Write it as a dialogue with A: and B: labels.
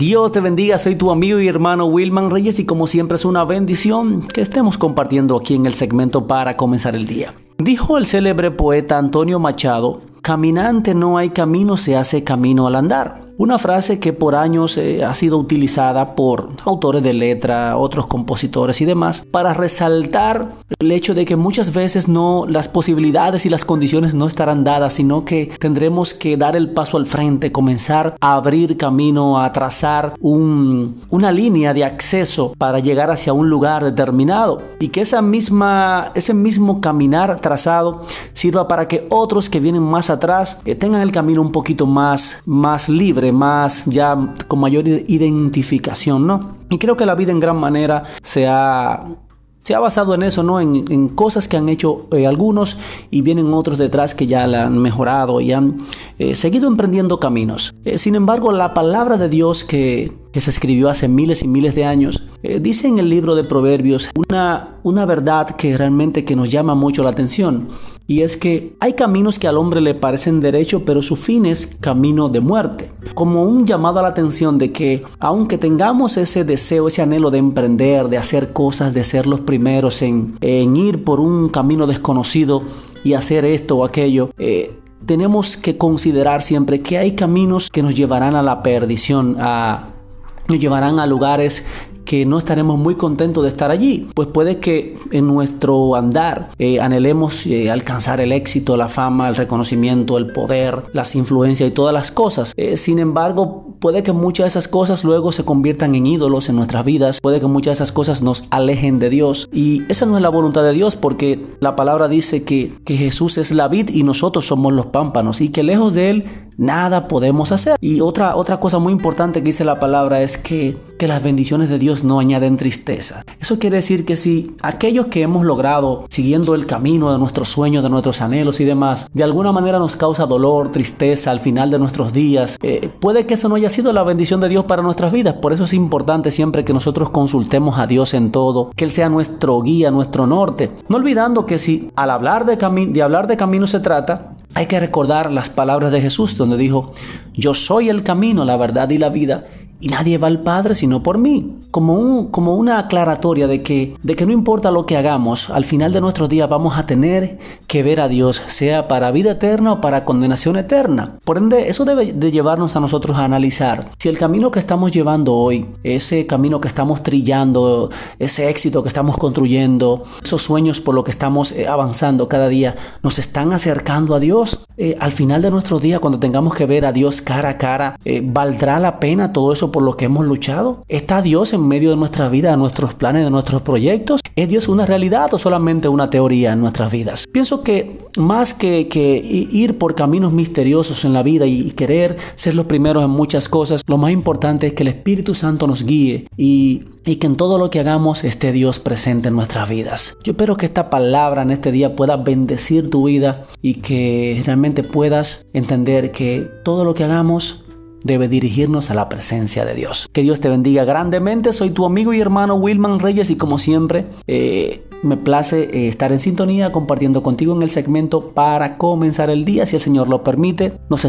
A: Dios te bendiga, soy tu amigo y hermano Wilman Reyes y como siempre es una bendición que estemos compartiendo aquí en el segmento para comenzar el día. Dijo el célebre poeta Antonio Machado, caminante no hay camino, se hace camino al andar. Una frase que por años eh, ha sido utilizada por autores de letra, otros compositores y demás, para resaltar el hecho de que muchas veces no las posibilidades y las condiciones no estarán dadas, sino que tendremos que dar el paso al frente, comenzar a abrir camino, a trazar un, una línea de acceso para llegar hacia un lugar determinado. Y que esa misma, ese mismo caminar trazado sirva para que otros que vienen más atrás eh, tengan el camino un poquito más, más libre más, ya con mayor identificación, ¿no? Y creo que la vida en gran manera se ha se ha basado en eso, ¿no? En, cosas que han hecho eh, algunos y vienen otros detrás que ya la han mejorado y han eh, seguido emprendiendo caminos. Eh, sin embargo, la palabra de Dios que, se escribió hace miles y miles de años, dice en el libro de Proverbios una, una verdad que realmente que nos llama mucho la atención y es que hay caminos que al hombre le parecen derecho, pero su fin es camino de muerte. Como un llamado a la atención de que aunque tengamos ese deseo, ese anhelo de emprender, de hacer cosas, de ser los primeros en, ir por un camino desconocido y hacer esto o aquello, eh, tenemos que considerar siempre que hay caminos que nos llevarán a la perdición, a, nos llevarán a lugares que no estaremos muy contentos de estar allí. Pues puede que en nuestro andar eh, anhelemos eh, alcanzar el éxito, la fama, el reconocimiento, el poder, las influencias y todas las cosas. Eh, sin embargo, puede que muchas de esas cosas luego se conviertan en ídolos en nuestras vidas. Puede que muchas de esas cosas nos alejen de Dios. Y esa no es la voluntad de Dios porque la palabra dice que, que Jesús es la vid y nosotros somos los pámpanos y que lejos de Él nada podemos hacer. Y otra, otra cosa muy importante que dice la palabra es que, que las bendiciones de Dios no añaden tristeza. Eso quiere decir que si aquellos que hemos logrado siguiendo el camino de nuestros sueños, de nuestros anhelos y demás, de alguna manera nos causa dolor, tristeza al final de nuestros días, eh, puede que eso no haya sido la bendición de Dios para nuestras vidas. Por eso es importante siempre que nosotros consultemos a Dios en todo, que Él sea nuestro guía, nuestro norte. No olvidando que si al hablar de, de hablar de camino se trata, hay que recordar las palabras de Jesús donde dijo, yo soy el camino, la verdad y la vida, y nadie va al Padre sino por mí. Como, un, como una aclaratoria de que, de que no importa lo que hagamos, al final de nuestros días vamos a tener que ver a Dios, sea para vida eterna o para condenación eterna. Por ende, eso debe de llevarnos a nosotros a analizar si el camino que estamos llevando hoy, ese camino que estamos trillando, ese éxito que estamos construyendo, esos sueños por lo que estamos eh, avanzando cada día, nos están acercando a Dios. Eh, al final de nuestros días, cuando tengamos que ver a Dios cara a cara, eh, ¿valdrá la pena todo eso por lo que hemos luchado? ¿Está Dios en medio de nuestra vida, de nuestros planes, de nuestros proyectos? ¿Es Dios una realidad o solamente una teoría en nuestras vidas? Pienso que más que, que ir por caminos misteriosos en la vida y querer ser los primeros en muchas cosas, lo más importante es que el Espíritu Santo nos guíe y y que en todo lo que hagamos esté Dios presente en nuestras vidas. Yo espero que esta palabra en este día pueda bendecir tu vida y que realmente puedas entender que todo lo que hagamos debe dirigirnos a la presencia de Dios. Que Dios te bendiga grandemente. Soy tu amigo y hermano Wilman Reyes y como siempre eh, me place eh, estar en sintonía compartiendo contigo en el segmento para comenzar el día si el Señor lo permite. Nos